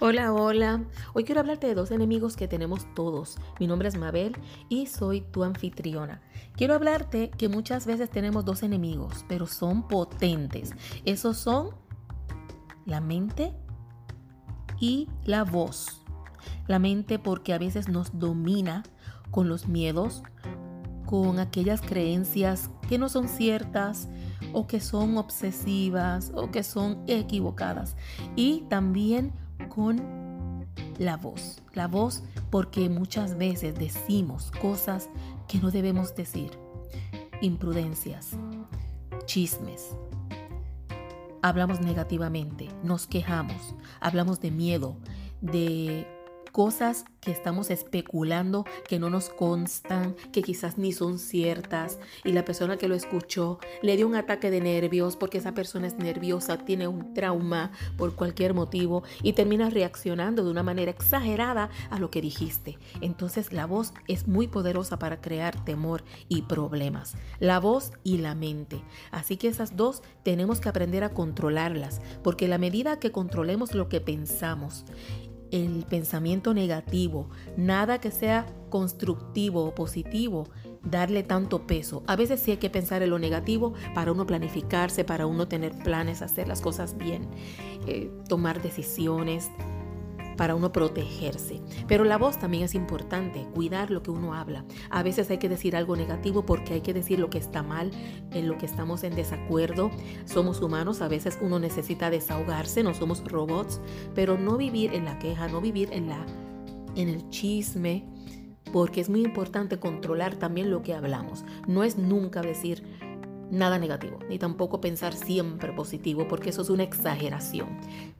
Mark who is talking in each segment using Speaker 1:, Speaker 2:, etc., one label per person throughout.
Speaker 1: Hola, hola. Hoy quiero hablarte de dos enemigos que tenemos todos. Mi nombre es Mabel y soy tu anfitriona. Quiero hablarte que muchas veces tenemos dos enemigos, pero son potentes. Esos son la mente y la voz. La mente porque a veces nos domina con los miedos, con aquellas creencias que no son ciertas o que son obsesivas o que son equivocadas. Y también con la voz. La voz porque muchas veces decimos cosas que no debemos decir. Imprudencias, chismes. Hablamos negativamente, nos quejamos, hablamos de miedo, de cosas que estamos especulando que no nos constan, que quizás ni son ciertas y la persona que lo escuchó le dio un ataque de nervios porque esa persona es nerviosa, tiene un trauma por cualquier motivo y termina reaccionando de una manera exagerada a lo que dijiste. Entonces la voz es muy poderosa para crear temor y problemas. La voz y la mente. Así que esas dos tenemos que aprender a controlarlas porque la medida que controlemos lo que pensamos el pensamiento negativo, nada que sea constructivo o positivo, darle tanto peso. A veces sí hay que pensar en lo negativo para uno planificarse, para uno tener planes, hacer las cosas bien, eh, tomar decisiones, para uno protegerse. Pero la voz también es importante, cuidar lo que uno habla. A veces hay que decir algo negativo porque hay que decir lo que está mal, en lo que estamos en desacuerdo. Somos humanos, a veces uno necesita desahogarse, no somos robots, pero no vivir en la queja, no vivir en la en el chisme, porque es muy importante controlar también lo que hablamos. No es nunca decir nada negativo, ni tampoco pensar siempre positivo, porque eso es una exageración.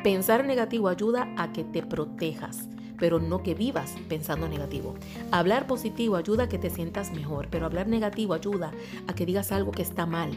Speaker 1: Pensar negativo ayuda a que te protejas, pero no que vivas pensando negativo. Hablar positivo ayuda a que te sientas mejor, pero hablar negativo ayuda a que digas algo que está mal,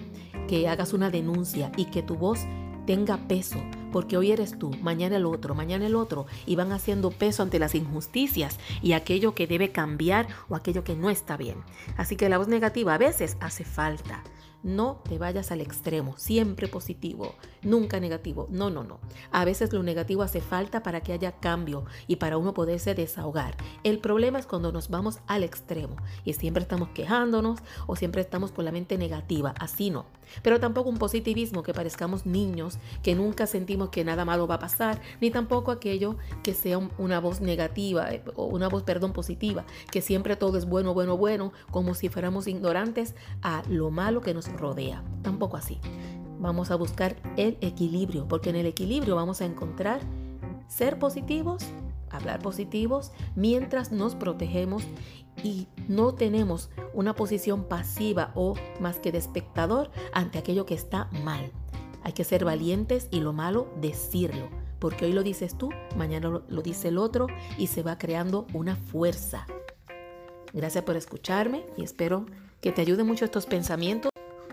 Speaker 1: que hagas una denuncia y que tu voz tenga peso, porque hoy eres tú, mañana el otro, mañana el otro, y van haciendo peso ante las injusticias y aquello que debe cambiar o aquello que no está bien. Así que la voz negativa a veces hace falta. No te vayas al extremo, siempre positivo, nunca negativo. No, no, no. A veces lo negativo hace falta para que haya cambio y para uno poderse desahogar. El problema es cuando nos vamos al extremo y siempre estamos quejándonos o siempre estamos con la mente negativa. Así no. Pero tampoco un positivismo que parezcamos niños, que nunca sentimos que nada malo va a pasar, ni tampoco aquello que sea una voz negativa eh, o una voz, perdón, positiva, que siempre todo es bueno, bueno, bueno, como si fuéramos ignorantes a lo malo que nos rodea. Tampoco así. Vamos a buscar el equilibrio, porque en el equilibrio vamos a encontrar ser positivos, hablar positivos, mientras nos protegemos y no tenemos una posición pasiva o más que de espectador ante aquello que está mal. Hay que ser valientes y lo malo decirlo, porque hoy lo dices tú, mañana lo, lo dice el otro y se va creando una fuerza. Gracias por escucharme y espero que te ayuden mucho estos pensamientos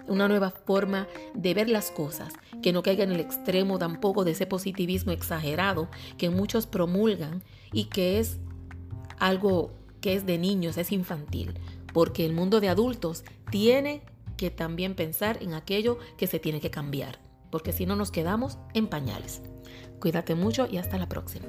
Speaker 1: una nueva forma de ver las cosas, que no caiga en el extremo tampoco de ese positivismo exagerado que muchos promulgan y que es algo que es de niños, es infantil, porque el mundo de adultos tiene que también pensar en aquello que se tiene que cambiar, porque si no nos quedamos en pañales. Cuídate mucho y hasta la próxima.